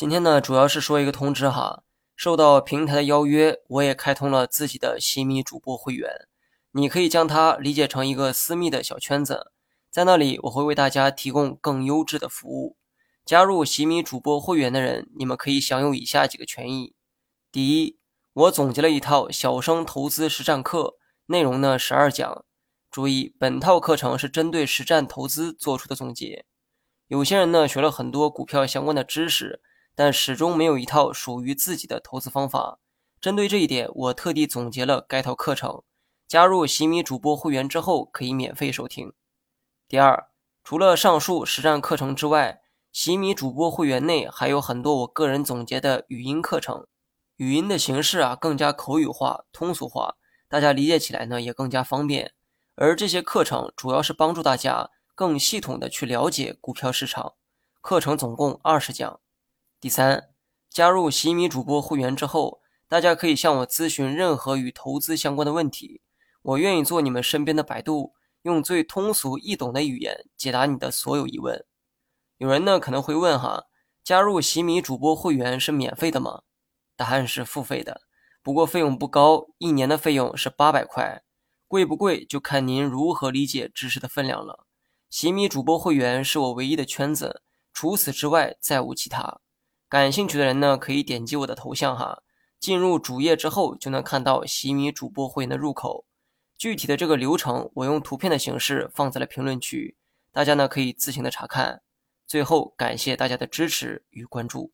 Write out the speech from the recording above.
今天呢，主要是说一个通知哈，受到平台的邀约，我也开通了自己的洗米主播会员。你可以将它理解成一个私密的小圈子，在那里我会为大家提供更优质的服务。加入洗米主播会员的人，你们可以享有以下几个权益：第一，我总结了一套小生投资实战课，内容呢十二讲。注意，本套课程是针对实战投资做出的总结。有些人呢学了很多股票相关的知识。但始终没有一套属于自己的投资方法。针对这一点，我特地总结了该套课程。加入洗米主播会员之后，可以免费收听。第二，除了上述实战课程之外，洗米主播会员内还有很多我个人总结的语音课程。语音的形式啊，更加口语化、通俗化，大家理解起来呢也更加方便。而这些课程主要是帮助大家更系统的去了解股票市场。课程总共二十讲。第三，加入洗米主播会员之后，大家可以向我咨询任何与投资相关的问题，我愿意做你们身边的百度，用最通俗易懂的语言解答你的所有疑问。有人呢可能会问哈，加入洗米主播会员是免费的吗？答案是付费的，不过费用不高，一年的费用是八百块，贵不贵就看您如何理解知识的分量了。洗米主播会员是我唯一的圈子，除此之外再无其他。感兴趣的人呢，可以点击我的头像哈，进入主页之后就能看到洗米主播会员的入口。具体的这个流程，我用图片的形式放在了评论区，大家呢可以自行的查看。最后，感谢大家的支持与关注。